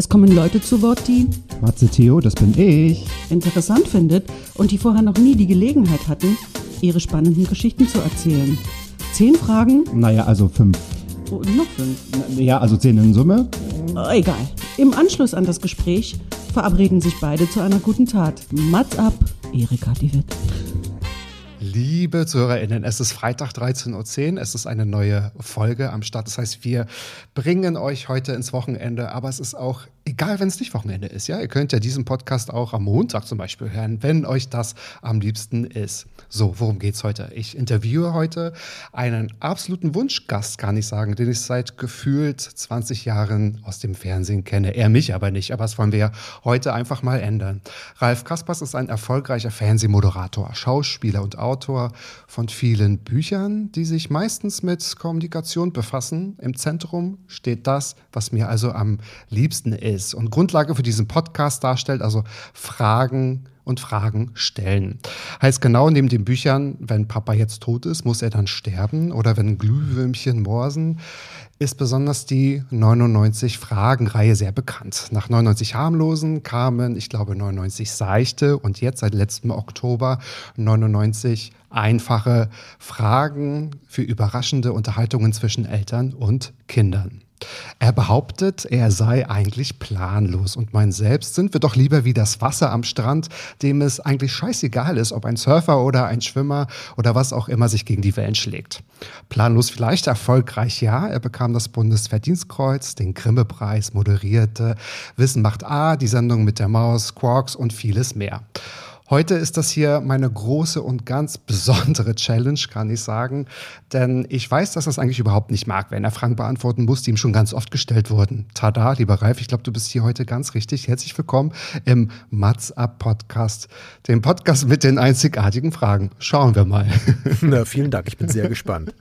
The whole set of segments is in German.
Es kommen Leute zu Wort, die Matze Theo, das bin ich. interessant findet und die vorher noch nie die Gelegenheit hatten, ihre spannenden Geschichten zu erzählen. Zehn Fragen, Naja, also fünf. oh, noch fünf. Ja, also zehn in Summe. Oh, egal. Im Anschluss an das Gespräch verabreden sich beide zu einer guten Tat. Mats ab, Erika die Witt. Liebe ZuhörerInnen, es ist Freitag 13.10 Uhr, es ist eine neue Folge am Start. Das heißt, wir bringen euch heute ins Wochenende, aber es ist auch egal, wenn es nicht Wochenende ist. Ja? Ihr könnt ja diesen Podcast auch am Montag zum Beispiel hören, wenn euch das am liebsten ist. So, worum geht's heute? Ich interviewe heute einen absoluten Wunschgast, kann ich sagen, den ich seit gefühlt 20 Jahren aus dem Fernsehen kenne. Er mich aber nicht, aber das wollen wir heute einfach mal ändern. Ralf Kaspers ist ein erfolgreicher Fernsehmoderator, Schauspieler und Autor von vielen Büchern, die sich meistens mit Kommunikation befassen. Im Zentrum steht das, was mir also am liebsten ist und Grundlage für diesen Podcast darstellt, also Fragen und Fragen stellen. Heißt genau neben den Büchern, wenn Papa jetzt tot ist, muss er dann sterben oder wenn Glühwürmchen morsen, ist besonders die 99 Fragen-Reihe sehr bekannt. Nach 99 harmlosen kamen, ich glaube, 99 seichte und jetzt seit letztem Oktober 99 einfache Fragen für überraschende Unterhaltungen zwischen Eltern und Kindern. Er behauptet, er sei eigentlich planlos und mein Selbst sind wir doch lieber wie das Wasser am Strand, dem es eigentlich scheißegal ist, ob ein Surfer oder ein Schwimmer oder was auch immer sich gegen die Wellen schlägt. Planlos vielleicht erfolgreich, ja. Er bekam das Bundesverdienstkreuz, den Grimme-Preis, moderierte Wissen macht A, die Sendung mit der Maus, Quarks und vieles mehr. Heute ist das hier meine große und ganz besondere Challenge, kann ich sagen. Denn ich weiß, dass das eigentlich überhaupt nicht mag, wenn er Fragen beantworten muss, die ihm schon ganz oft gestellt wurden. Tada, lieber Ralf, ich glaube, du bist hier heute ganz richtig. Herzlich willkommen im Mats Up Podcast, dem Podcast mit den einzigartigen Fragen. Schauen wir mal. Na, vielen Dank, ich bin sehr gespannt.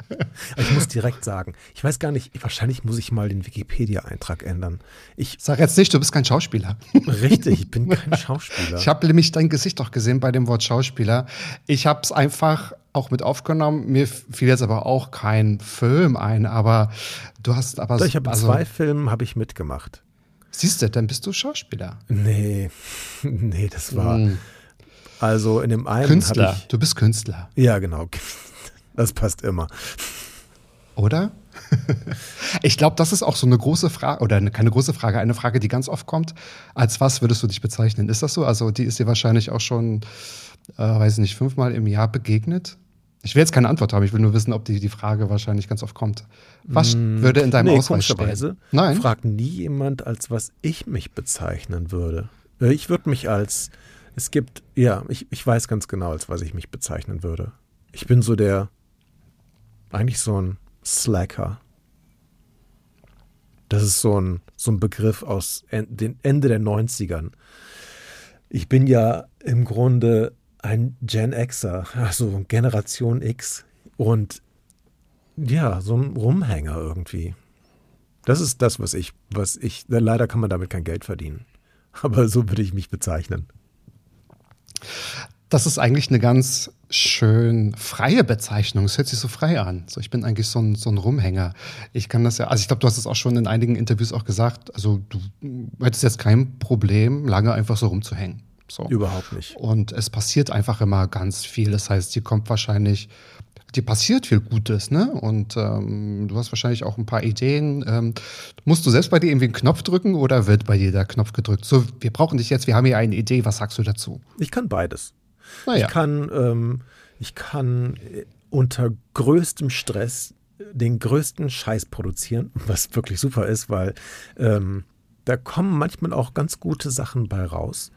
Aber ich muss direkt sagen, ich weiß gar nicht, wahrscheinlich muss ich mal den Wikipedia-Eintrag ändern. Ich, Sag jetzt nicht, du bist kein Schauspieler. richtig, ich bin kein Schauspieler. Ich habe nämlich dein Gesicht doch gesehen bei dem Wort Schauspieler. Ich habe es einfach auch mit aufgenommen. Mir fiel jetzt aber auch kein Film ein, aber du hast aber Doch, ich habe also, zwei Filmen habe ich mitgemacht. Siehst du, dann bist du Schauspieler. Nee, nee, das war, Hm. also in dem einen Künstler. ich, Du bist Künstler, ja genau, das passt immer. oder? Ich glaube, das ist auch so eine große Frage, oder eine, keine große Frage, eine Frage, die ganz oft kommt. Als was würdest du dich bezeichnen? Ist das so? Also, die ist dir wahrscheinlich auch schon, äh, weiß ich nicht, fünfmal im Jahr begegnet. Ich will jetzt keine Antwort haben, ich will nur wissen, ob die, die Frage wahrscheinlich ganz oft kommt. Was würde in deinem nee, Ausweis stehen? Nein. fragt nie jemand, als was ich mich bezeichnen würde. Äh, Ich würde mich als, es gibt, ja, ich, ich weiß ganz genau, als was ich mich bezeichnen würde. Ich bin so der, eigentlich so ein Slacker. Das ist so ein, so ein Begriff aus en, den Ende der 90ern. Ich bin ja im Grunde ein Gen Xer, also Generation X. Und ja, so ein Rumhänger irgendwie. Das ist das, was ich, was ich, leider kann man damit kein Geld verdienen. Aber so würde ich mich bezeichnen. Das ist eigentlich eine ganz schön freie Bezeichnung. Es hört sich so frei an. So, ich bin eigentlich so ein, so ein Rumhänger. Ich kann das ja, also ich glaube, du hast es auch schon in einigen Interviews auch gesagt. Also du hättest jetzt kein Problem, lange einfach so rumzuhängen. So. Überhaupt nicht. Und es passiert einfach immer ganz viel. Das heißt, die kommt wahrscheinlich, dir passiert viel Gutes, ne? Und ähm, du hast wahrscheinlich auch ein paar Ideen. Ähm, musst du selbst bei dir irgendwie einen Knopf drücken oder wird bei dir der Knopf gedrückt? So, wir brauchen dich jetzt, wir haben hier eine Idee, was sagst du dazu? Ich kann beides. Naja. Ich kann, ähm, ich kann äh, unter größtem Stress den größten Scheiß produzieren, was wirklich super ist, weil ähm, da kommen manchmal auch ganz gute Sachen bei raus.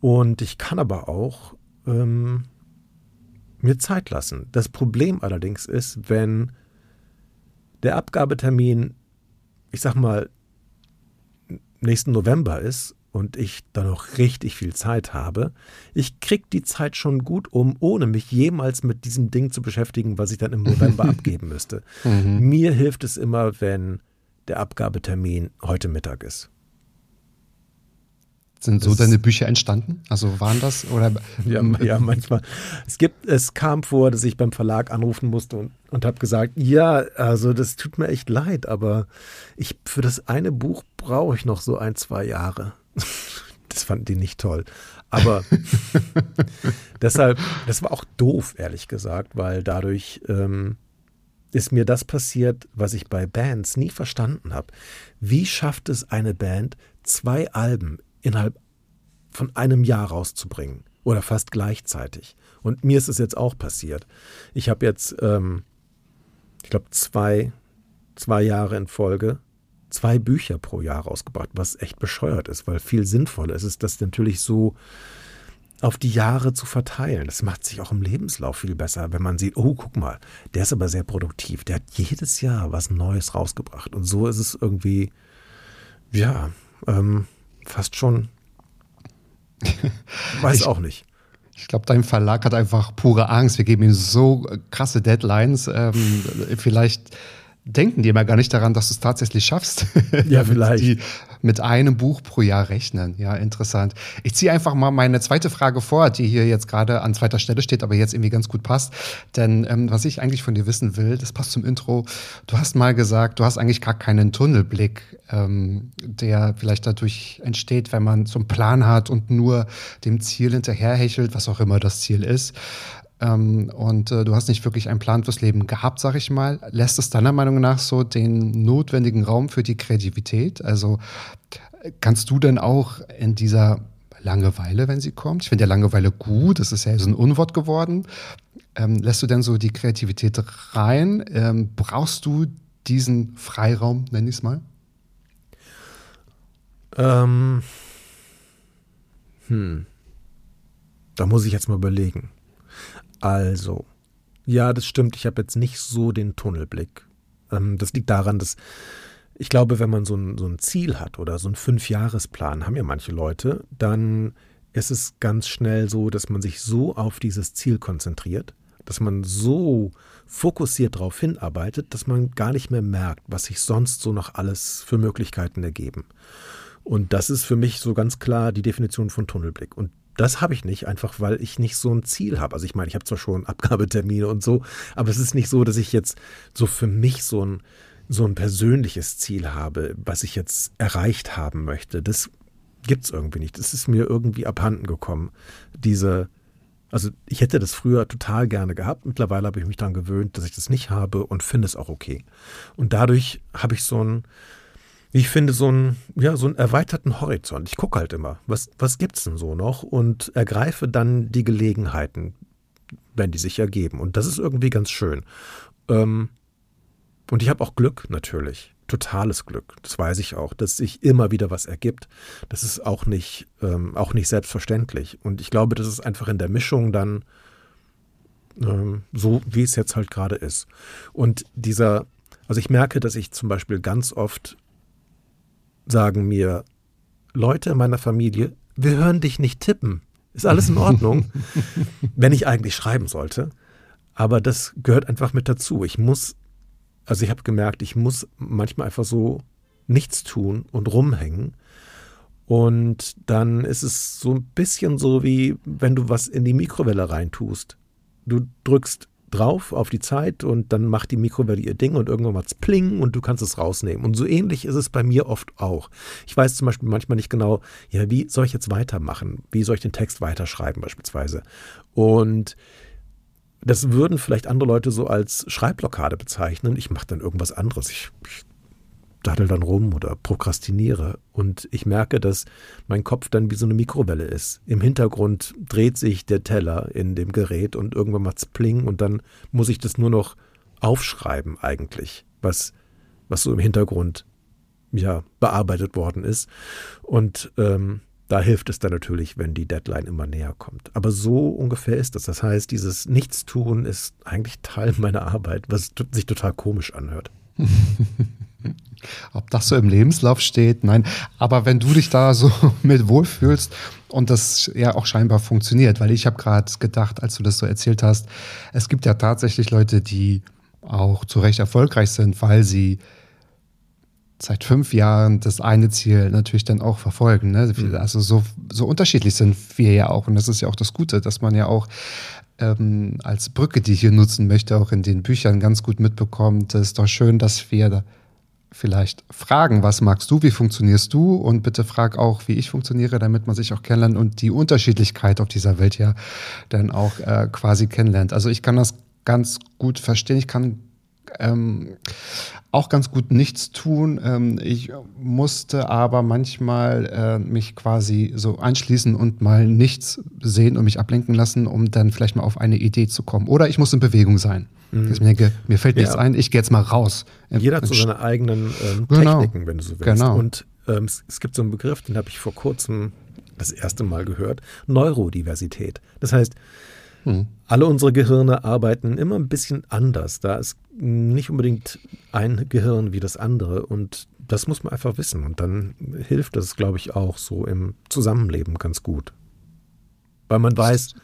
Und ich kann aber auch ähm, mir Zeit lassen. Das Problem allerdings ist, wenn der Abgabetermin, ich sag mal, nächsten November ist und ich dann noch richtig viel Zeit habe, ich krieg die Zeit schon gut um, ohne mich jemals mit diesem Ding zu beschäftigen, was ich dann im November abgeben müsste. Mhm. Mir hilft es immer, wenn der Abgabetermin heute Mittag ist. Sind so das deine Bücher entstanden? Also waren das oder? ja, ja, manchmal. Es gibt, es kam vor, dass ich beim Verlag anrufen musste und, und habe gesagt, ja, also das tut mir echt leid, aber ich für das eine Buch brauche ich noch so ein, zwei Jahre. Das fanden die nicht toll. Aber deshalb, das war auch doof, ehrlich gesagt, weil dadurch ähm, ist mir das passiert, was ich bei Bands nie verstanden habe. Wie schafft es eine Band, zwei Alben innerhalb von einem Jahr rauszubringen oder fast gleichzeitig. Und mir ist es jetzt auch passiert. Ich habe jetzt, ähm, ich glaube, zwei, zwei Jahre in Folge zwei Bücher pro Jahr rausgebracht, was echt bescheuert ist, weil viel sinnvoller ist es, das natürlich so auf die Jahre zu verteilen. Das macht sich auch im Lebenslauf viel besser, wenn man sieht, oh, guck mal, der ist aber sehr produktiv. Der hat jedes Jahr was Neues rausgebracht. Und so ist es irgendwie, ja, ähm, fast schon. Weiß ich, auch nicht. Ich glaube, dein Verlag hat einfach pure Angst. Wir geben ihm so krasse Deadlines. Ähm, vielleicht denken die immer gar nicht daran, dass du es tatsächlich schaffst. Ja, vielleicht. die mit einem Buch pro Jahr rechnen. Ja, interessant. Ich ziehe einfach mal meine zweite Frage vor, die hier jetzt gerade an zweiter Stelle steht, aber jetzt irgendwie ganz gut passt. Denn ähm, was ich eigentlich von dir wissen will, das passt zum Intro. Du hast mal gesagt, du hast eigentlich gar keinen Tunnelblick, ähm, der vielleicht dadurch entsteht, wenn man so einen Plan hat und nur dem Ziel hinterherhechelt, was auch immer das Ziel ist. Ähm, und äh, du hast nicht wirklich einen Plan fürs Leben gehabt, sag ich mal. Lässt es deiner Meinung nach so den notwendigen Raum für die Kreativität? Also kannst du denn auch in dieser Langeweile, wenn sie kommt, ich finde ja Langeweile gut, das ist ja so ein Unwort geworden, ähm, lässt du denn so die Kreativität rein? Ähm, brauchst du diesen Freiraum, nenn ich es mal? Ähm, hm. Da muss ich jetzt mal überlegen. Also, ja, das stimmt. Ich habe jetzt nicht so den Tunnelblick. Ähm, das liegt daran, dass ich glaube, wenn man so ein, so ein Ziel hat oder so einen Fünfjahresplan, haben ja manche Leute, dann ist es ganz schnell so, dass man sich so auf dieses Ziel konzentriert, dass man so fokussiert darauf hinarbeitet, dass man gar nicht mehr merkt, was sich sonst so noch alles für Möglichkeiten ergeben. Und das ist für mich so ganz klar die Definition von Tunnelblick. Und das habe ich nicht, einfach weil ich nicht so ein Ziel habe. Also ich meine, ich habe zwar schon Abgabetermine und so, aber es ist nicht so, dass ich jetzt so für mich so ein, so ein persönliches Ziel habe, was ich jetzt erreicht haben möchte. Das gibt es irgendwie nicht. Das ist mir irgendwie abhanden gekommen. Diese, also ich hätte das früher total gerne gehabt. Mittlerweile habe ich mich daran gewöhnt, dass ich das nicht habe und finde es auch okay. Und dadurch habe ich so ein, ich finde so einen, ja, so einen erweiterten Horizont. Ich gucke halt immer, was, was es denn so noch und ergreife dann die Gelegenheiten, wenn die sich ergeben. Und das ist irgendwie ganz schön. Ähm, und ich habe auch Glück natürlich. Totales Glück. Das weiß ich auch, dass sich immer wieder was ergibt. Das ist auch nicht, ähm, auch nicht selbstverständlich. Und ich glaube, das ist einfach in der Mischung dann ähm, so, wie es jetzt halt gerade ist. Und dieser, also ich merke, dass ich zum Beispiel ganz oft sagen mir Leute in meiner Familie, wir hören dich nicht tippen. Ist alles in Ordnung, wenn ich eigentlich schreiben sollte. Aber das gehört einfach mit dazu. Ich muss, also ich habe gemerkt, ich muss manchmal einfach so nichts tun und rumhängen. Und dann ist es so ein bisschen so wie, wenn du was in die Mikrowelle reintust. Du drückst drauf auf die Zeit und dann macht die Mikrowelle ihr Ding und irgendwann macht's pling und du kannst es rausnehmen. Und so ähnlich ist es bei mir oft auch. Ich weiß zum Beispiel manchmal nicht genau, ja, wie soll ich jetzt weitermachen? Wie soll ich den Text weiterschreiben beispielsweise? Und das würden vielleicht andere Leute so als Schreibblockade bezeichnen. Ich mache dann irgendwas anderes. Ich, ich daddel dann rum oder prokrastiniere. Und ich merke, dass mein Kopf dann wie so eine Mikrowelle ist. Im Hintergrund dreht sich der Teller in dem Gerät und irgendwann macht's pling und dann muss ich das nur noch aufschreiben eigentlich, was, was so im Hintergrund ja bearbeitet worden ist. Und ähm, da hilft es dann natürlich, wenn die Deadline immer näher kommt. Aber so ungefähr ist das. Das heißt, dieses Nichtstun ist eigentlich Teil meiner Arbeit, was sich total komisch anhört. Ob das so im Lebenslauf steht, nein. Aber wenn du dich da so mit wohlfühlst und das ja auch scheinbar funktioniert, weil ich habe gerade gedacht, als du das so erzählt hast, es gibt ja tatsächlich Leute, die auch zu Recht erfolgreich sind, weil sie seit fünf Jahren das eine Ziel natürlich dann auch verfolgen. Ne? Mhm. Also so, so unterschiedlich sind wir ja auch. Und das ist ja auch das Gute, dass man ja auch ähm, als Brücke, die ich hier nutzen möchte, auch in den Büchern ganz gut mitbekommt. Es ist doch schön, dass wir vielleicht fragen, was magst du, wie funktionierst du und bitte frag auch, wie ich funktioniere, damit man sich auch kennenlernt und die Unterschiedlichkeit auf dieser Welt ja dann auch äh, quasi kennenlernt. Also ich kann das ganz gut verstehen. Ich kann ähm, auch ganz gut nichts tun. Ähm, ich musste aber manchmal äh, mich quasi so anschließen und mal nichts sehen und mich ablenken lassen, um dann vielleicht mal auf eine Idee zu kommen. Oder ich muss in Bewegung sein. Mhm. Dass ich mir denke, mir fällt nichts ja. ein, ich gehe jetzt mal raus. Jeder hat so seine eigenen ähm, genau. Techniken, wenn du so willst. Genau. Und ähm, es gibt so einen Begriff, den habe ich vor kurzem das erste Mal gehört, Neurodiversität. Das heißt, hm. Alle unsere Gehirne arbeiten immer ein bisschen anders. Da ist nicht unbedingt ein Gehirn wie das andere und das muss man einfach wissen. Und dann hilft das, glaube ich, auch so im Zusammenleben ganz gut. Weil man weiß,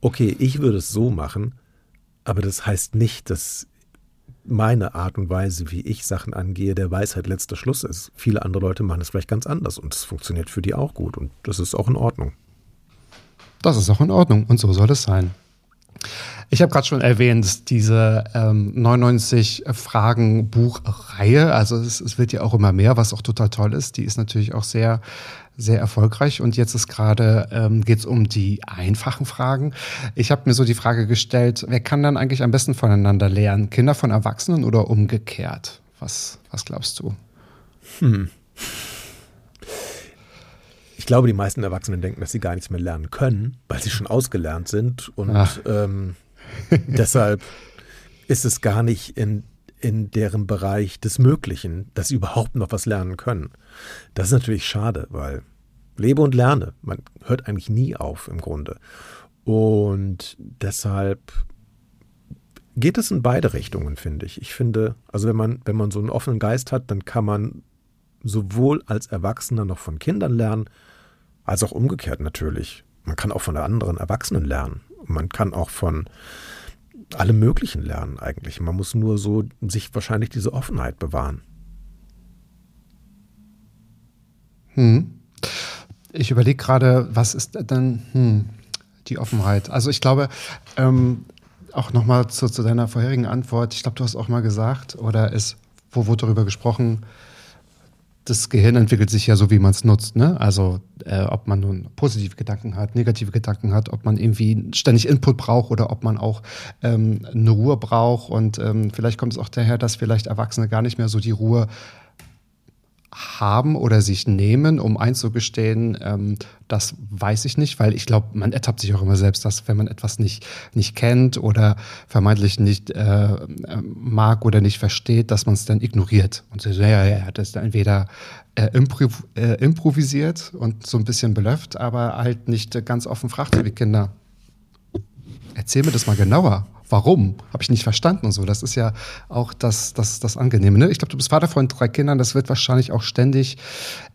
okay, ich würde es so machen, aber das heißt nicht, dass meine Art und Weise, wie ich Sachen angehe, der Weisheit letzter Schluss ist. Viele andere Leute machen es vielleicht ganz anders und es funktioniert für die auch gut und das ist auch in Ordnung. Das ist auch in Ordnung und so soll es sein. Ich habe gerade schon erwähnt, diese ähm, 99 Fragen Buchreihe, also es, es, wird ja auch immer mehr, was auch total toll ist. Die ist natürlich auch sehr, sehr erfolgreich. Und jetzt ist gerade, ähm, geht es um die einfachen Fragen. Ich habe mir so die Frage gestellt, wer kann dann eigentlich am besten voneinander lernen? Kinder von Erwachsenen oder umgekehrt? Was, was glaubst du? Hm. Ich glaube, die meisten Erwachsenen denken, dass sie gar nichts mehr lernen können, weil sie schon ausgelernt sind. Und ähm, deshalb ist es gar nicht in, in deren Bereich des Möglichen, dass sie überhaupt noch was lernen können. Das ist natürlich schade, weil lebe und lerne. Man hört eigentlich nie auf im Grunde. Und deshalb geht es in beide Richtungen, finde ich. Ich finde, also wenn man, wenn man so einen offenen Geist hat, dann kann man sowohl als Erwachsener noch von Kindern lernen, als auch umgekehrt natürlich. Man kann auch von anderen Erwachsenen lernen. Man kann auch von allem Möglichen lernen eigentlich. Man muss nur so sich wahrscheinlich diese Offenheit bewahren. Hm. Ich überlege gerade, was ist denn hm, die Offenheit? Also ich glaube, ähm, auch nochmal zu, zu deiner vorherigen Antwort, ich glaube, du hast auch mal gesagt, oder es, wo wurde darüber gesprochen, das Gehirn entwickelt sich ja so, wie man es nutzt. Ne? Also äh, ob man nun positive Gedanken hat, negative Gedanken hat, ob man irgendwie ständig Input braucht oder ob man auch ähm, eine Ruhe braucht. Und ähm, vielleicht kommt es auch daher, dass vielleicht Erwachsene gar nicht mehr so die Ruhe haben oder sich nehmen, um einzugestehen, ähm, das weiß ich nicht, weil ich glaube, man ertappt sich auch immer selbst, dass wenn man etwas nicht, nicht kennt oder vermeintlich nicht äh, mag oder nicht versteht, dass man es dann ignoriert und so, ja, ja, das ist entweder äh, improv äh, improvisiert und so ein bisschen belöfft, aber halt nicht ganz offen fragt, wie Kinder. Erzähl mir das mal genauer warum? Habe ich nicht verstanden und so. Das ist ja auch das, das, das Angenehme. Ne? Ich glaube, du bist Vater von drei Kindern, das wird wahrscheinlich auch ständig,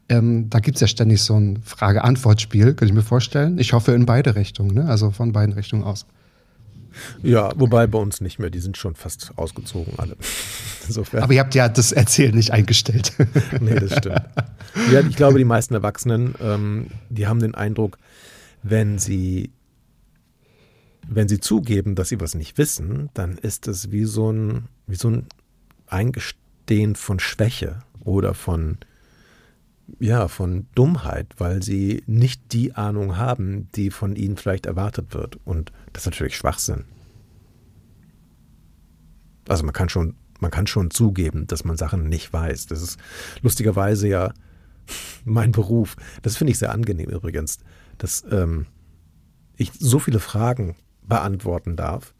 ähm, da gibt es ja ständig so ein Frage-Antwort-Spiel, könnte ich mir vorstellen. Ich hoffe in beide Richtungen, ne? also von beiden Richtungen aus. Ja, wobei bei uns nicht mehr, die sind schon fast ausgezogen alle. Insofern. Aber ihr habt ja das Erzählen nicht eingestellt. nee, das stimmt. Ja, ich glaube, die meisten Erwachsenen, ähm, die haben den Eindruck, wenn sie wenn sie zugeben, dass sie was nicht wissen, dann ist es wie so ein, wie so ein Eingestehen von Schwäche oder von, ja, von Dummheit, weil sie nicht die Ahnung haben, die von ihnen vielleicht erwartet wird. Und das ist natürlich Schwachsinn. Also man kann schon, man kann schon zugeben, dass man Sachen nicht weiß. Das ist lustigerweise ja mein Beruf. Das finde ich sehr angenehm übrigens, dass ähm, ich so viele Fragen beantworten darf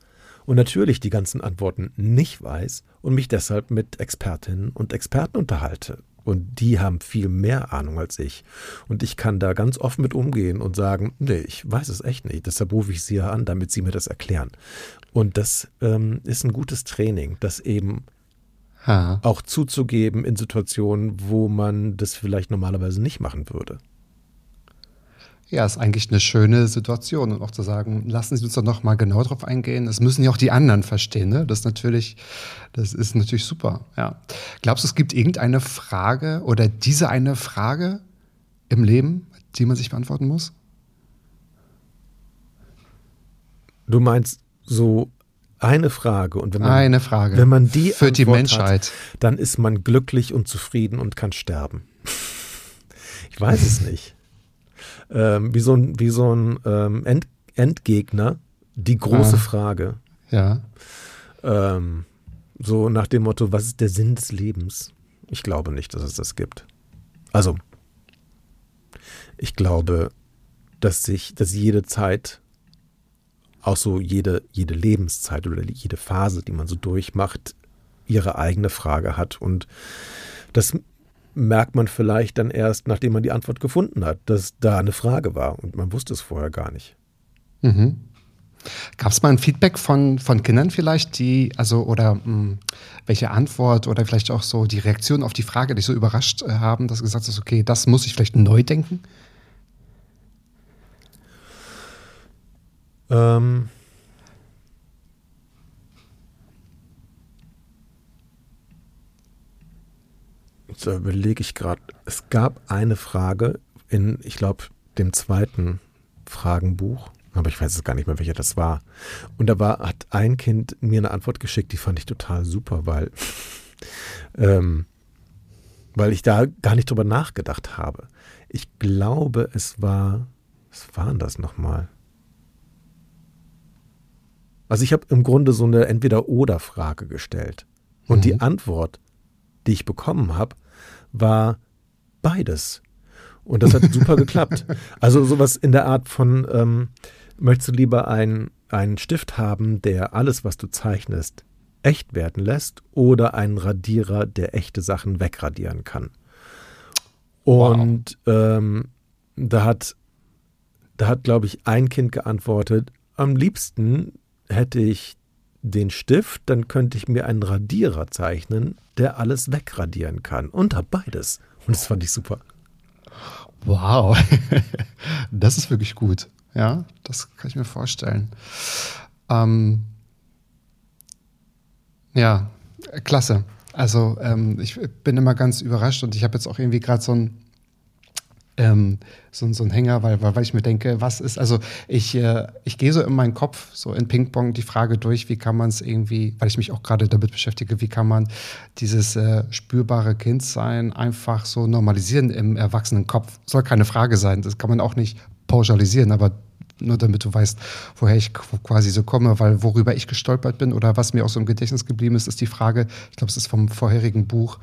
und natürlich die ganzen Antworten nicht weiß und mich deshalb mit Expertinnen und Experten unterhalte. Und die haben viel mehr Ahnung als ich. Und ich kann da ganz offen mit umgehen und sagen, nee, ich weiß es echt nicht. Deshalb rufe ich sie ja an, damit sie mir das erklären. Und das ähm, ist ein gutes Training, das eben Ha. auch zuzugeben in Situationen, wo man das vielleicht normalerweise nicht machen würde. Ja, ist eigentlich eine schöne Situation und auch zu sagen, lassen Sie uns doch noch mal genau drauf eingehen. Das müssen ja auch die anderen verstehen. Ne? Das ist natürlich, das ist natürlich super. Ja. Glaubst du, es gibt irgendeine Frage oder diese eine Frage im Leben, die man sich beantworten muss? Du meinst so eine Frage und wenn man, Eine Frage. wenn man die für die Antwort Menschheit. hat, dann ist man glücklich und zufrieden und kann sterben. Ich weiß es nicht. Ähm, wie so ein, wie so ein ähm, End, Endgegner, die große Ah. Frage. Ja. Ähm, so nach dem Motto, was ist der Sinn des Lebens? Ich glaube nicht, dass es das gibt. Also, ich glaube, dass sich, dass jede Zeit, auch so jede, jede Lebenszeit oder jede Phase, die man so durchmacht, ihre eigene Frage hat. Und das merkt man vielleicht dann erst, nachdem man die Antwort gefunden hat, dass da eine Frage war und man wusste es vorher gar nicht. Mhm. Gab es mal ein Feedback von, von Kindern vielleicht, die, also, oder mh, welche Antwort oder vielleicht auch so die Reaktion auf die Frage dich so überrascht äh, haben, dass du gesagt hast, okay, das muss ich vielleicht neu denken? Ähm, jetzt überlege ich gerade. Es gab eine Frage in, ich glaube, dem zweiten Fragenbuch, aber ich weiß jetzt gar nicht mehr, welcher das war. Und da war, hat ein Kind mir eine Antwort geschickt, die fand ich total super, weil, ähm, weil ich da gar nicht drüber nachgedacht habe. Ich glaube, es war, was war denn das nochmal? Also ich habe im Grunde so eine Entweder-Oder-Frage gestellt. Und Mhm. die Antwort, die ich bekommen habe, war beides. Und das hat super geklappt. Also sowas in der Art von, ähm, möchtest du lieber ein, einen Stift haben, der alles, was du zeichnest, echt werden lässt oder einen Radierer, der echte Sachen wegradieren kann? Und ähm, da hat, da hat, glaube ich, ein Kind geantwortet, am liebsten hätte ich den Stift, dann könnte ich mir einen Radierer zeichnen, der alles wegradieren kann. Und hab beides. Und das fand ich super. Wow, das ist wirklich gut. Ja, das kann ich mir vorstellen. Ähm, ja, klasse. Also ähm, ich bin immer ganz überrascht und ich habe jetzt auch irgendwie gerade so ein ähm, so, ein- so ein Hänger, weil, weil, weil ich mir denke, was ist, also ich, äh, ich gehe so in meinen Kopf, so in Ping-Pong, die Frage durch, wie kann man es irgendwie, weil ich mich auch gerade damit beschäftige, wie kann man dieses äh, spürbare Kindsein einfach so normalisieren im erwachsenen Kopf. Soll keine Frage sein, das kann man auch nicht pauschalisieren, aber nur damit du weißt, woher ich qu- quasi so komme, weil worüber ich gestolpert bin oder was mir auch so im Gedächtnis geblieben ist, ist die Frage, ich glaube, es ist vom vorherigen Buch,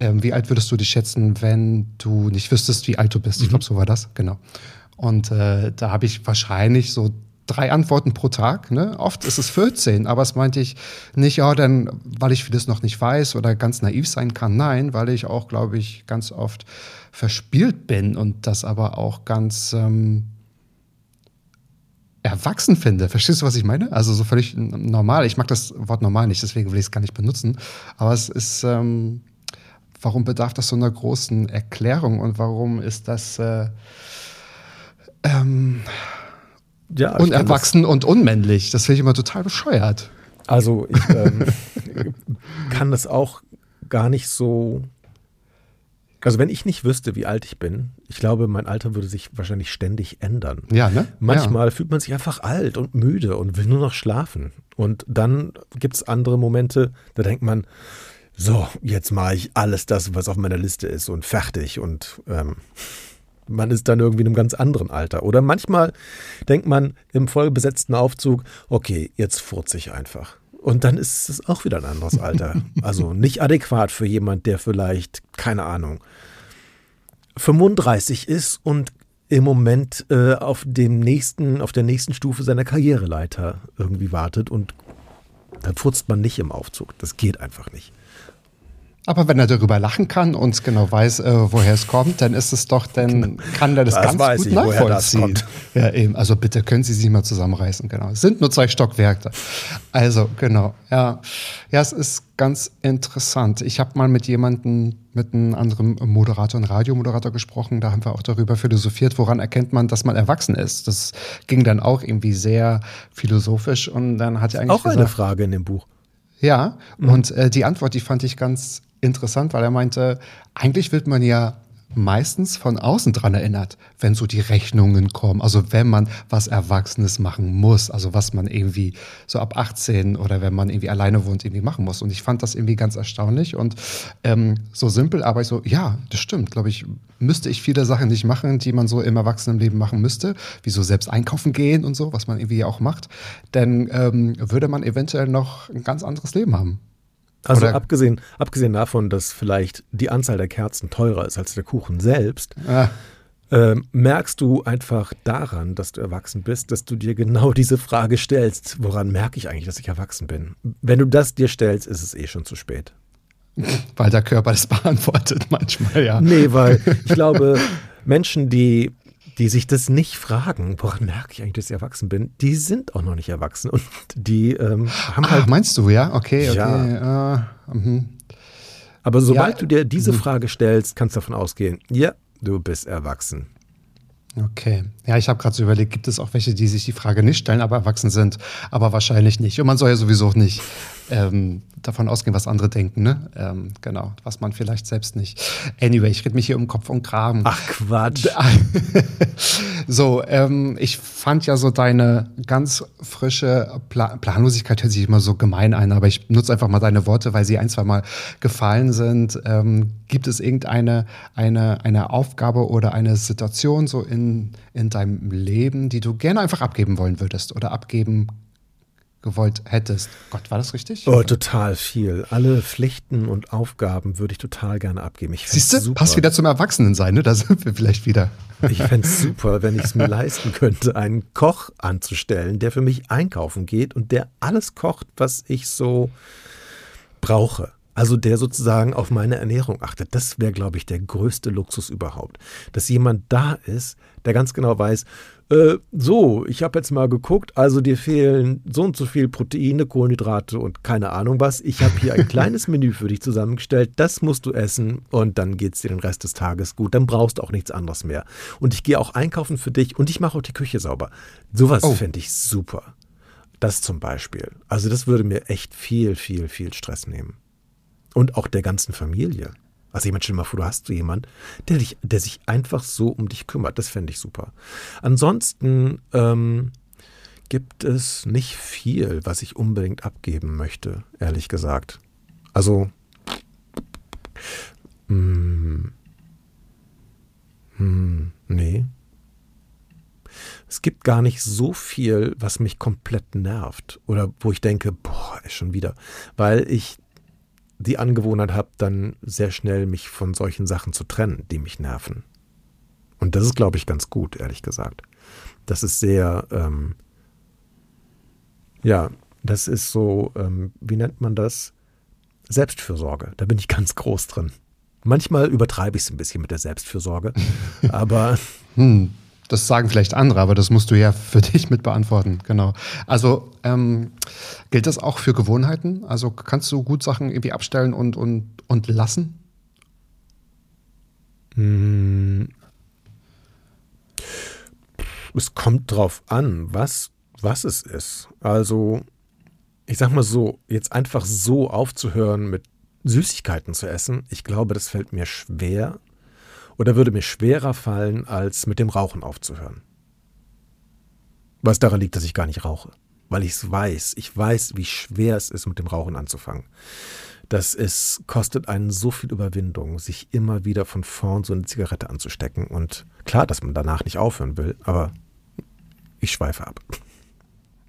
ähm, wie alt würdest du dich schätzen, wenn du nicht wüsstest, wie alt du bist? Ich glaube, so war das, genau. Und äh, da habe ich wahrscheinlich so drei Antworten pro Tag. Ne? Oft ist es 14, aber es meinte ich nicht, ja, dann, weil ich vieles noch nicht weiß oder ganz naiv sein kann. Nein, weil ich auch, glaube ich, ganz oft verspielt bin und das aber auch ganz ähm, erwachsen finde. Verstehst du, was ich meine? Also so völlig normal. Ich mag das Wort normal nicht, deswegen will ich es gar nicht benutzen. Aber es ist, ähm, warum bedarf das so einer großen Erklärung und warum ist das äh, ähm, Ja, kann das- unerwachsen und unmännlich? Das finde ich immer total bescheuert. Also ich ähm, kann das auch gar nicht so. Also wenn ich nicht wüsste, wie alt ich bin, ich glaube, mein Alter würde sich wahrscheinlich ständig ändern. Ja, ne? Manchmal fühlt man sich einfach alt und müde und will nur noch schlafen. Und dann gibt es andere Momente, da denkt man, so, jetzt mache ich alles das, was auf meiner Liste ist und fertig. Und ähm, man ist dann irgendwie in einem ganz anderen Alter. Oder manchmal denkt man im vollbesetzten Aufzug, okay, jetzt furze ich einfach. Und dann ist es auch wieder ein anderes Alter. Also nicht adäquat für jemand, der vielleicht, keine Ahnung, 35 ist und im Moment äh, auf dem nächsten, auf der nächsten Stufe seiner Karriereleiter irgendwie wartet und dann furzt man nicht im Aufzug. Das geht einfach nicht. Aber wenn er darüber lachen kann und genau weiß, äh, woher es kommt, dann ist es doch, dann kann er das, Das ganz gut ich, nachvollziehen. Ja, eben. Also bitte können Sie sich mal zusammenreißen, genau. Es sind nur zwei Stockwerke. Also, genau. Ja, ja es ist ganz interessant. Ich habe mal mit jemandem, mit einem anderen Moderator, einem Radiomoderator gesprochen. Da haben wir auch darüber philosophiert, woran erkennt man, dass man erwachsen ist. Das ging dann auch irgendwie sehr philosophisch und dann hat er eigentlich Auch eine gesagt, Frage in dem Buch. ja, und äh, die Antwort, die fand ich ganz interessant, weil er meinte, eigentlich wird man ja meistens von außen dran erinnert, wenn so die Rechnungen kommen. Also wenn man was Erwachsenes machen muss, also was man irgendwie so ab 18 oder wenn man irgendwie alleine wohnt, irgendwie machen muss. Und ich fand das irgendwie ganz erstaunlich und ähm, so simpel, aber ich so, ja, das stimmt, glaube ich, müsste ich viele Sachen nicht machen, die man so im Erwachsenenleben machen müsste, wie so selbst einkaufen gehen und so, was man irgendwie auch macht, dann ähm, würde man eventuell noch ein ganz anderes Leben haben. Also Oder- abgesehen, abgesehen davon, dass vielleicht die Anzahl der Kerzen teurer ist als der Kuchen selbst, Ah, ähm, merkst du einfach daran, dass du erwachsen bist, dass du dir genau diese Frage stellst, woran merke ich eigentlich, dass ich erwachsen bin? Wenn du das dir stellst, ist es eh schon zu spät. weil der Körper das beantwortet manchmal, ja. Nee, weil ich glaube, Menschen, die, die sich das nicht fragen, woran merke ich eigentlich, dass ich erwachsen bin, die sind auch noch nicht erwachsen und die ähm, haben Ah, halt. meinst du, ja? Okay, okay. Ja. äh, mhm. Aber sobald Ja, du dir diese Frage stellst, kannst du davon ausgehen, ja, du bist erwachsen. Okay. Ja, ich habe gerade so überlegt, gibt es auch welche, die sich die Frage nicht stellen, aber erwachsen sind, aber wahrscheinlich nicht. Und man soll ja sowieso nicht ähm, davon ausgehen, was andere denken, ne? Ähm, genau, was man vielleicht selbst nicht. Anyway, ich rede mich hier um Kopf und Kragen. Ach Quatsch. So, ähm, ich fand ja so deine ganz frische Pla Planlosigkeit hört sich immer so gemein ein, aber ich nutze einfach mal deine Worte, weil sie ein, zwei Mal gefallen sind. Ähm, gibt es irgendeine eine, eine Aufgabe oder eine Situation so in, in deinem Leben, die du gerne einfach abgeben wollen würdest oder abgeben gewollt hättest? Gott, war das richtig? Oh, total viel. Alle Pflichten und Aufgaben würde ich total gerne abgeben. Ich Siehst du, super. passt wieder zum Erwachsenensein, ne? Da sind wir vielleicht wieder. Ich fände es super, wenn ich es mir leisten könnte, einen Koch anzustellen, der für mich einkaufen geht und der alles kocht, was ich so brauche. Also der sozusagen auf meine Ernährung achtet. Das wäre, glaube ich, der größte Luxus überhaupt. Dass jemand da ist, der ganz genau weiß, äh, so, ich habe jetzt mal geguckt, also dir fehlen so und so viel Proteine, Kohlenhydrate und keine Ahnung was. Ich habe hier ein kleines Menü für dich zusammengestellt, das musst du essen und dann geht's dir den Rest des Tages gut. Dann brauchst du auch nichts anderes mehr. Und ich gehe auch einkaufen für dich und ich mache auch die Küche sauber. Sowas Oh. fände ich super. Das zum Beispiel. Also das würde mir echt viel, viel, viel Stress nehmen. Und auch der ganzen Familie. Also jemand, stell dir mal vor, du hast so jemand, der, dich, der sich einfach so um dich kümmert. Das fände ich super. Ansonsten ähm, gibt es nicht viel, was ich unbedingt abgeben möchte, ehrlich gesagt. Also, mm, hm, nee. Es gibt gar nicht so viel, was mich komplett nervt oder wo ich denke, boah, ist schon wieder, weil ich die Angewohnheit habe, dann sehr schnell mich von solchen Sachen zu trennen, die mich nerven. Und das ist, glaube ich, ganz gut, ehrlich gesagt. Das ist sehr, ähm, ja, das ist so, ähm, wie nennt man das? Selbstfürsorge. Da bin ich ganz groß drin. Manchmal übertreibe ich es ein bisschen mit der Selbstfürsorge, aber Hm, das sagen vielleicht andere, aber das musst du ja für dich mit beantworten, genau. Also ähm, gilt das auch für Gewohnheiten? Also kannst du gut Sachen irgendwie abstellen und, und, und lassen? Es kommt drauf an, was, was es ist. Also, ich sag mal so, jetzt einfach so aufzuhören mit Süßigkeiten zu essen, ich glaube, das fällt mir schwer oder würde mir schwerer fallen, als mit dem Rauchen aufzuhören. Was daran liegt, dass ich gar nicht rauche. Weil ich es weiß. Ich weiß, wie schwer es ist, mit dem Rauchen anzufangen. Das ist, kostet einen so viel Überwindung, sich immer wieder von vorn so eine Zigarette anzustecken. Und klar, dass man danach nicht aufhören will, aber ich schweife ab.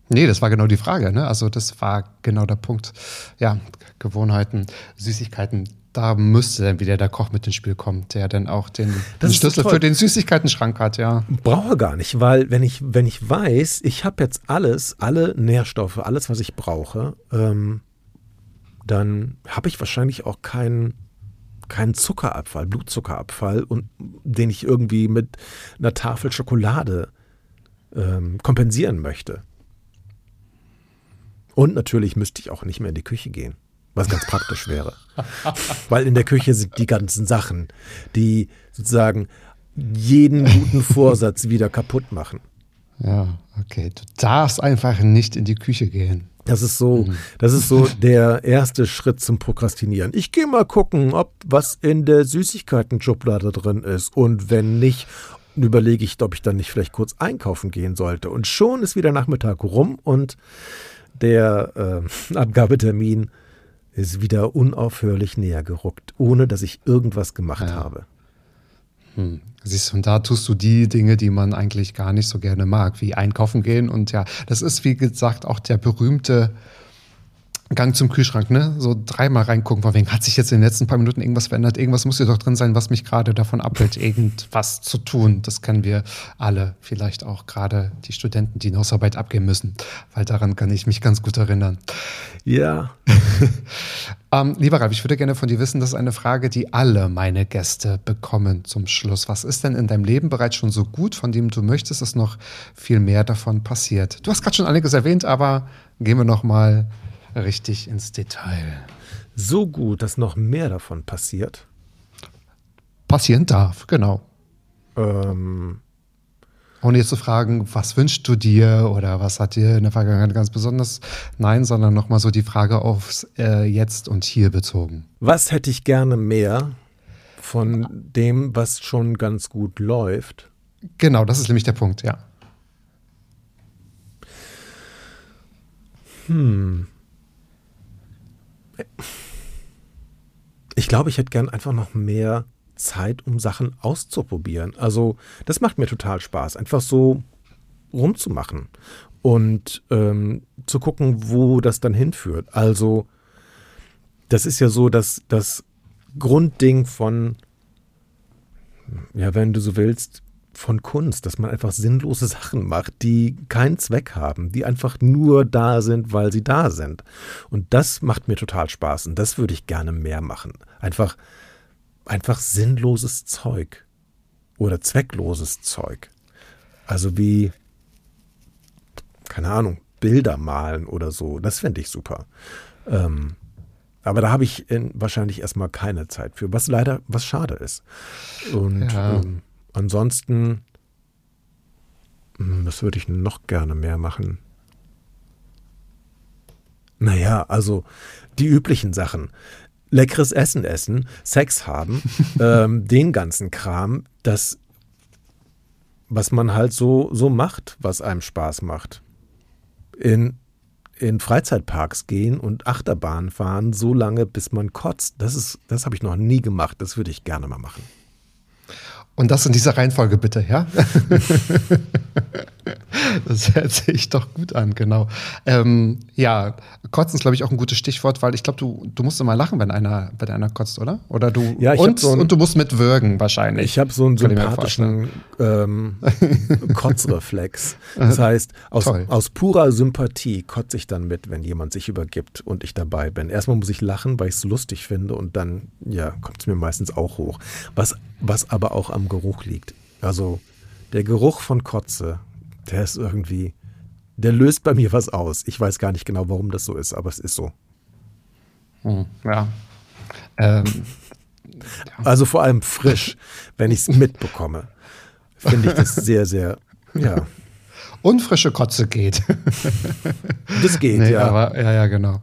Nee, das war genau die Frage. Ne? Also das war genau der Punkt. Ja, Gewohnheiten, Süßigkeiten. Da müsste dann wieder der Koch mit ins Spiel kommen, der dann auch den, den so Schlüssel für den Süßigkeiten-Schrank hat, ja. Brauche gar nicht, weil wenn ich, wenn ich weiß, ich habe jetzt alles, alle Nährstoffe, alles, was ich brauche, ähm, dann habe ich wahrscheinlich auch keinen keinen Zuckerabfall, Blutzuckerabfall und den ich irgendwie mit einer Tafel Schokolade ähm, kompensieren möchte. Und natürlich müsste ich auch nicht mehr in die Küche gehen, was ganz praktisch wäre. Weil in der Küche sind die ganzen Sachen, die sozusagen jeden guten Vorsatz wieder kaputt machen. Ja, okay. Du darfst einfach nicht in die Küche gehen. Das ist so, das ist so der erste Schritt zum Prokrastinieren. Ich gehe mal gucken, ob was in der Süßigkeiten-Schublade drin ist. Und wenn nicht, überlege ich, ob ich dann nicht vielleicht kurz einkaufen gehen sollte. Und schon ist wieder Nachmittag rum und der äh, Abgabetermin ist wieder unaufhörlich näher gerückt, ohne dass ich irgendwas gemacht Ja. habe. Hm. Siehst du, und da tust du die Dinge, die man eigentlich gar nicht so gerne mag, wie einkaufen gehen. Und ja, das ist, wie gesagt, auch der berühmte Gang zum Kühlschrank, ne? So dreimal reingucken, von wegen, hat sich jetzt in den letzten paar Minuten irgendwas verändert? Irgendwas muss hier doch drin sein, was mich gerade davon abhält, irgendwas zu tun. Das kennen wir alle. Vielleicht auch gerade die Studenten, die eine Hausarbeit abgeben müssen. Weil daran kann ich mich ganz gut erinnern. Ja, Ähm, lieber Ralf, ich würde gerne von dir wissen, das ist eine Frage, die alle meine Gäste bekommen zum Schluss. Was ist denn in deinem Leben bereits schon so gut, von dem du möchtest, dass noch viel mehr davon passiert? Du hast gerade schon einiges erwähnt, aber gehen wir noch mal richtig ins Detail. so gut, dass noch mehr davon passiert. Passieren darf, genau. Ähm, Ohne jetzt zu fragen, was wünschst du dir oder was hat dir in der Vergangenheit ganz besonders? Nein, sondern noch mal so die Frage aufs äh, Jetzt und Hier bezogen. was hätte ich gerne mehr von dem, was schon ganz gut läuft? Genau, das ist nämlich der Punkt, ja. Ich glaube, ich hätte gern einfach noch mehr Zeit, um Sachen auszuprobieren. Also, das macht mir total Spaß, einfach so rumzumachen und ähm, zu gucken, wo das dann hinführt. Also, das ist ja so, dass das Grundding von, ja, wenn du so willst, von Kunst, dass man einfach sinnlose Sachen macht, die keinen Zweck haben, die einfach nur da sind, weil sie da sind. Und das macht mir total Spaß und das würde ich gerne mehr machen. Einfach, einfach sinnloses Zeug oder zweckloses Zeug. Also wie, keine Ahnung, Bilder malen oder so. Das fände ich super. Ähm, aber da habe ich in, wahrscheinlich erstmal keine Zeit für, was leider, was schade ist. Und Ja. ähm, ansonsten, hm, was würde ich noch gerne mehr machen? Naja, also die üblichen Sachen. Leckeres Essen essen, Sex haben, ähm, den ganzen Kram, das, was man halt so, so macht, was einem Spaß macht. In, in Freizeitparks gehen und Achterbahn fahren, so lange, bis man kotzt. Das ist, das habe ich noch nie gemacht. Das würde ich gerne mal machen. Und das in dieser Reihenfolge bitte, ja? das hört sich doch gut an, genau. Ähm, ja, Kotzen ist, glaube ich, auch ein gutes Stichwort, weil ich glaube, du, du musst immer lachen, wenn einer, wenn einer kotzt, oder? Oder du Ja, ich und, so ein- und du musst mitwirken wahrscheinlich. Ich habe so einen sympathischen ähm, Kotzreflex. Das heißt, aus, Toll. aus purer Sympathie kotze ich dann mit, wenn jemand sich übergibt und ich dabei bin. Erstmal muss ich lachen, weil ich es lustig finde und dann ja, kommt es mir meistens auch hoch. Was, was aber auch am Geruch liegt. Also der Geruch von Kotze, der ist irgendwie, der löst bei mir was aus. Ich weiß gar nicht genau, warum das so ist, aber es ist so. Hm, ja. Ähm, Also vor allem frisch, wenn ich es mitbekomme, finde ich das sehr, sehr, ja, und frische Kotze geht. das geht, Nee, ja. aber ja, ja, genau.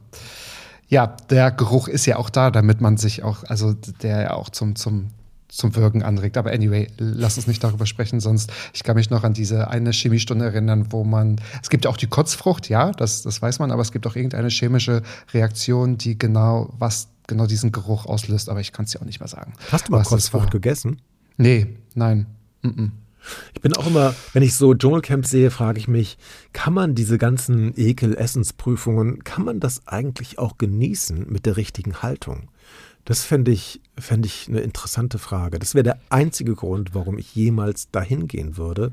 Ja, der Geruch ist ja auch da, damit man sich auch, also der ja auch zum, zum, zum Wirken anregt. Aber anyway, lass uns nicht darüber sprechen, sonst, ich kann mich noch an diese eine Chemiestunde erinnern, wo man, es gibt ja auch die Kotzfrucht, ja, das, das weiß man, aber es gibt auch irgendeine chemische Reaktion, die genau, was genau diesen Geruch auslöst, aber ich kann es ja auch nicht mehr sagen. Hast du mal Kotzfrucht gegessen? Nee, nein. Mm-mm. Ich bin auch immer, wenn ich so Dschungelcamp sehe, frage ich mich, kann man diese ganzen Ekel-Essensprüfungen, kann man das eigentlich auch genießen mit der richtigen Haltung? Das fände ich, fänd ich eine interessante Frage. Das wäre der einzige Grund, warum ich jemals dahin gehen würde,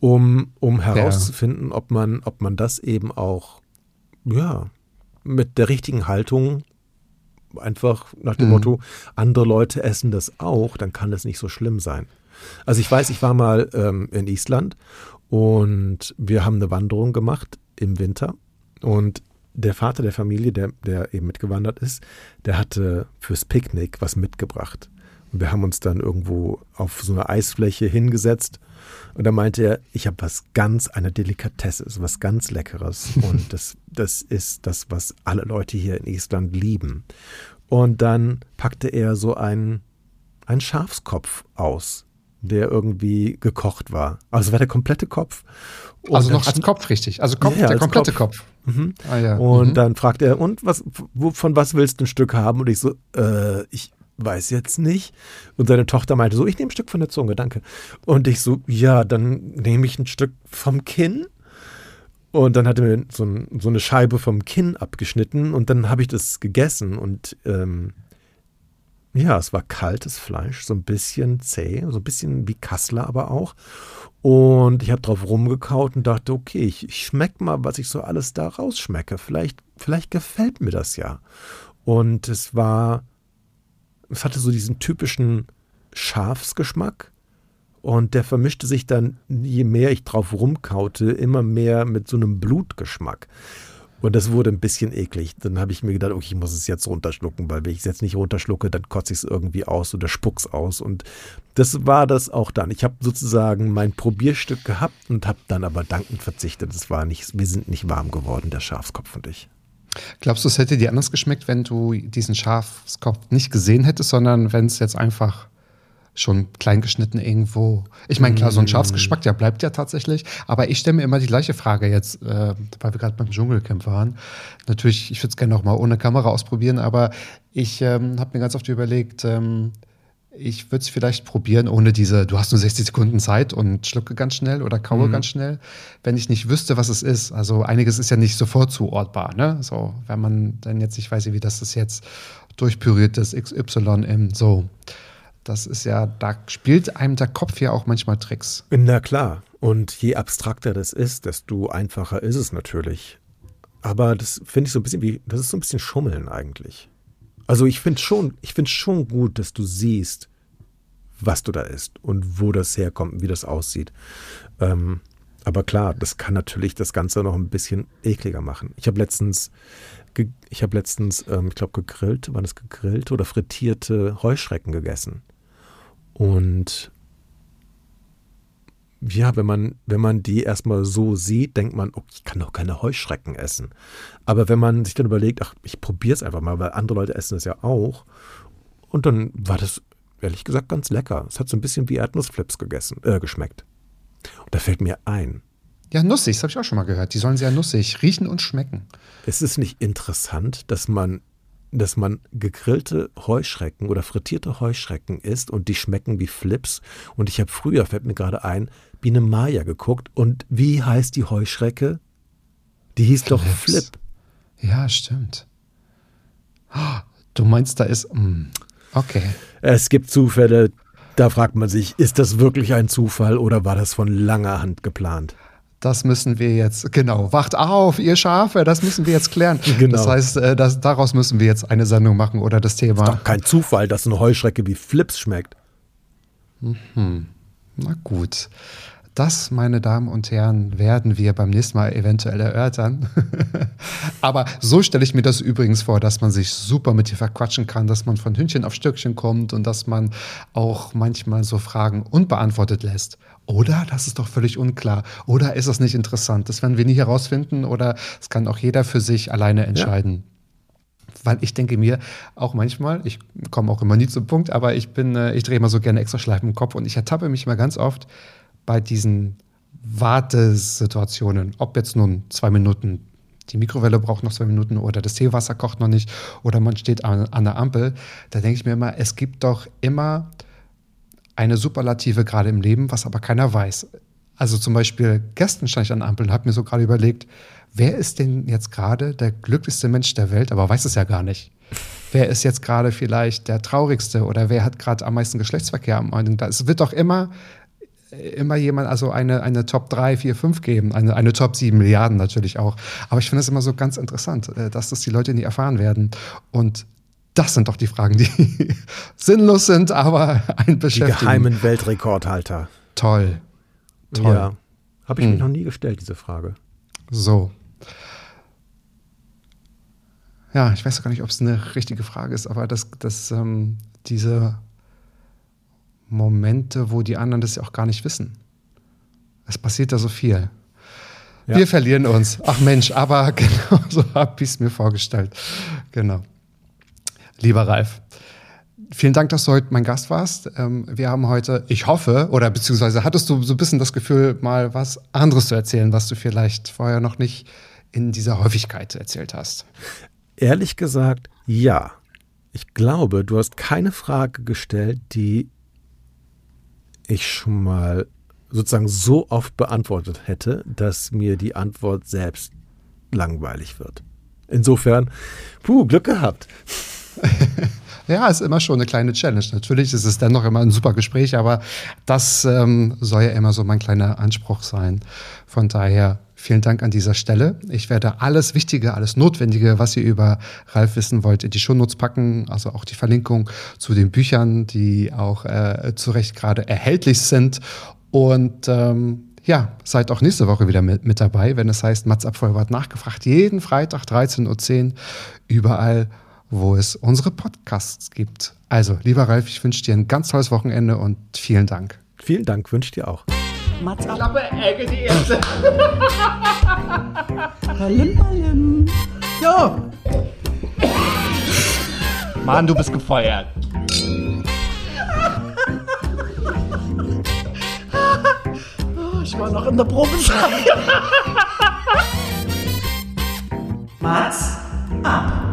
um, um herauszufinden, ob, man, ob man das eben auch, ja, mit der richtigen Haltung Einfach nach dem Mhm. Motto, andere Leute essen das auch, dann kann das nicht so schlimm sein. Also ich weiß, ich war mal ähm, in Island und wir haben eine Wanderung gemacht im Winter und der Vater der Familie, der, der eben mitgewandert ist, der hatte fürs Picknick was mitgebracht. Und wir haben uns dann irgendwo auf so eine Eisfläche hingesetzt und da meinte er, ich habe was ganz, eine Delikatesse, was ganz Leckeres. Und das, das ist das, was alle Leute hier in Island lieben. Und dann packte er so einen, einen Schafskopf aus, der irgendwie gekocht war. Also war der komplette Kopf. Und Also noch als Kopf richtig. Also Kopf, Ja, der komplette Kopf. Kopf. Mhm. Ah, ja. Und Mhm. dann fragt er, und was, wo, von was willst du ein Stück haben? Und ich so, äh, ich weiß jetzt nicht. Und seine Tochter meinte so, ich nehme ein Stück von der Zunge, danke. Und ich so, ja, dann nehme ich ein Stück vom Kinn. Und dann hat er mir so, ein, so eine Scheibe vom Kinn abgeschnitten und dann habe ich das gegessen und ähm, ja, es war kaltes Fleisch, so ein bisschen zäh, so ein bisschen wie Kassler aber auch. Und ich habe drauf rumgekaut und dachte, okay, ich, ich schmeck mal, was ich so alles da rausschmecke. Vielleicht, vielleicht gefällt mir das ja. Und es war, es hatte so diesen typischen Schafsgeschmack. Und der vermischte sich dann, je mehr ich drauf rumkaute, immer mehr mit so einem Blutgeschmack. Und das wurde ein bisschen eklig. Dann habe ich mir gedacht, okay, ich muss es jetzt runterschlucken, weil wenn ich es jetzt nicht runterschlucke, dann kotze ich es irgendwie aus oder spuck's aus. Und das war das auch dann. Ich habe sozusagen mein Probierstück gehabt und habe dann aber dankend verzichtet. Es war nicht, wir sind nicht warm geworden, der Schafskopf und ich. Glaubst du, es hätte dir anders geschmeckt, wenn du diesen Schafskopf nicht gesehen hättest, sondern wenn es jetzt einfach schon klein geschnitten irgendwo. Ich meine, klar, so Mm. ein Schafsgeschmack, der bleibt ja tatsächlich. Aber ich stelle mir immer die gleiche Frage jetzt, äh, weil wir gerade beim Dschungelcamp waren. Natürlich, ich würde es gerne noch mal ohne Kamera ausprobieren, aber ich ähm, habe mir ganz oft überlegt, ähm, ich würde es vielleicht probieren, ohne diese, du hast nur 60 Sekunden Zeit und schlucke ganz schnell oder kaue ganz schnell, wenn ich nicht wüsste, was es ist. Also einiges ist ja nicht sofort zuortbar, ne? So, wenn man dann jetzt nicht weiß, wie das ist jetzt durchpüriert ist, XY im so. Das ist ja, da spielt einem der Kopf ja auch manchmal Tricks. Na klar. Und je abstrakter das ist, desto einfacher ist es natürlich. Aber das finde ich so ein bisschen wie, das ist so ein bisschen Schummeln eigentlich. Also ich finde schon, ich finde schon gut, dass du siehst, was du da isst und wo das herkommt, wie das aussieht. Ähm, aber klar, das kann natürlich das Ganze noch ein bisschen ekliger machen. Ich habe letztens, ich habe letztens, ähm, ich glaube gegrillt, waren es gegrillte oder frittierte Heuschrecken gegessen. Und ja, wenn man, wenn man die erstmal so sieht, denkt man, oh, ich kann doch keine Heuschrecken essen. Aber wenn man sich dann überlegt, ach, ich probiere es einfach mal, weil andere Leute essen es ja auch. Und dann war das ehrlich gesagt ganz lecker. Es hat so ein bisschen wie Erdnussflips gegessen, äh, geschmeckt. Und da fällt mir ein, Ja, nussig, das habe ich auch schon mal gehört. Die sollen sehr nussig riechen und schmecken. ist es nicht interessant, dass man, dass man gegrillte Heuschrecken oder frittierte Heuschrecken isst und die schmecken wie Flips? Und ich habe früher, fällt mir gerade ein, Biene Maya geguckt. Und wie heißt die Heuschrecke? Die hieß doch Flips. Flip. Ja, stimmt. Ah, Du meinst, da ist. mm, okay. Es gibt Zufälle, da fragt man sich, ist das wirklich ein Zufall oder war das von langer Hand geplant? Das müssen wir jetzt, genau, wacht auf, ihr Schafe, das müssen wir jetzt klären. Genau. Das heißt, äh, das, daraus müssen wir jetzt eine Sendung machen oder das Thema. Doch kein Zufall, dass eine Heuschrecke wie Flips schmeckt. Na gut. Das, meine Damen und Herren, werden wir beim nächsten Mal eventuell erörtern. Aber so stelle ich mir das übrigens vor, dass man sich super mit dir verquatschen kann, dass man von Hündchen auf Stöckchen kommt und dass man auch manchmal so Fragen unbeantwortet lässt. Oder das ist doch völlig unklar. Oder ist es nicht interessant? Das werden wir nie herausfinden oder es kann auch jeder für sich alleine entscheiden. Weil ich denke mir auch manchmal, ich komme auch immer nie zum Punkt, aber ich bin, äh, ich drehe immer so gerne extra Schleifen im Kopf und ich ertappe mich immer ganz oft bei diesen Wartesituationen, ob jetzt nun zwei Minuten die Mikrowelle braucht noch zwei Minuten oder das Teewasser kocht noch nicht oder man steht an, an der Ampel, da denke ich mir immer, es gibt doch immer eine Superlative gerade im Leben, was aber keiner weiß. Also zum Beispiel gestern stand ich an der Ampel und habe mir so gerade überlegt, wer ist denn jetzt gerade der glücklichste Mensch der Welt, aber weiß es ja gar nicht. Wer ist jetzt gerade vielleicht der traurigste oder wer hat gerade am meisten Geschlechtsverkehr am Ende? Es wird doch immer, immer jemand, also eine, eine Top 3, 4, 5 geben, eine, eine Top 7 Milliarden natürlich auch. Aber ich finde es immer so ganz interessant, äh, dass das die Leute nie erfahren werden. Und Das sind doch die Fragen, die sinnlos sind, aber ein Die beschäftigen. geheimen Weltrekordhalter. Toll. Toll. Ja. Habe ich mich Hm. noch nie gestellt, diese Frage. So. Ja, ich weiß gar nicht, ob es eine richtige Frage ist, aber das, das, ähm, diese Momente, wo die anderen das ja auch gar nicht wissen. Es passiert da so viel. Ja. Wir verlieren uns. Ach Mensch, aber genau so habe ich es mir vorgestellt. Genau. Lieber Ralf, vielen Dank, dass du heute mein Gast warst. Ähm, wir haben heute, ich hoffe, oder beziehungsweise hattest du so ein bisschen das Gefühl, mal was anderes zu erzählen, was du vielleicht vorher noch nicht in dieser Häufigkeit erzählt hast. Ehrlich gesagt, ja. Ich glaube, du hast keine Frage gestellt, die ich schon mal sozusagen so oft beantwortet hätte, dass mir die Antwort selbst langweilig wird. Insofern, puh, Glück gehabt. Ja, ist immer schon eine kleine Challenge. Natürlich ist es dennoch immer ein super Gespräch, aber das ähm, soll ja immer so mein kleiner Anspruch sein. Von daher vielen Dank an dieser Stelle. Ich werde alles Wichtige, alles Notwendige, was ihr über Ralf wissen wollt, in die Shownotes packen. Also auch die Verlinkung zu den Büchern, die auch äh, zu Recht gerade erhältlich sind. Und ähm, ja, seid auch nächste Woche wieder mit, mit dabei, wenn es heißt Mats Abvollbart nachgefragt. Jeden Freitag 13.10 Uhr überall, wo es unsere Podcasts gibt. Also, lieber Ralf, ich wünsche dir ein ganz tolles Wochenende und vielen Dank. Vielen Dank, wünsche dir auch. Mats ab. Klappe, Ecke, die erste. balim, balim. Jo. Mann, du bist gefeuert. Oh, ich war noch in der Probe. Mats ab.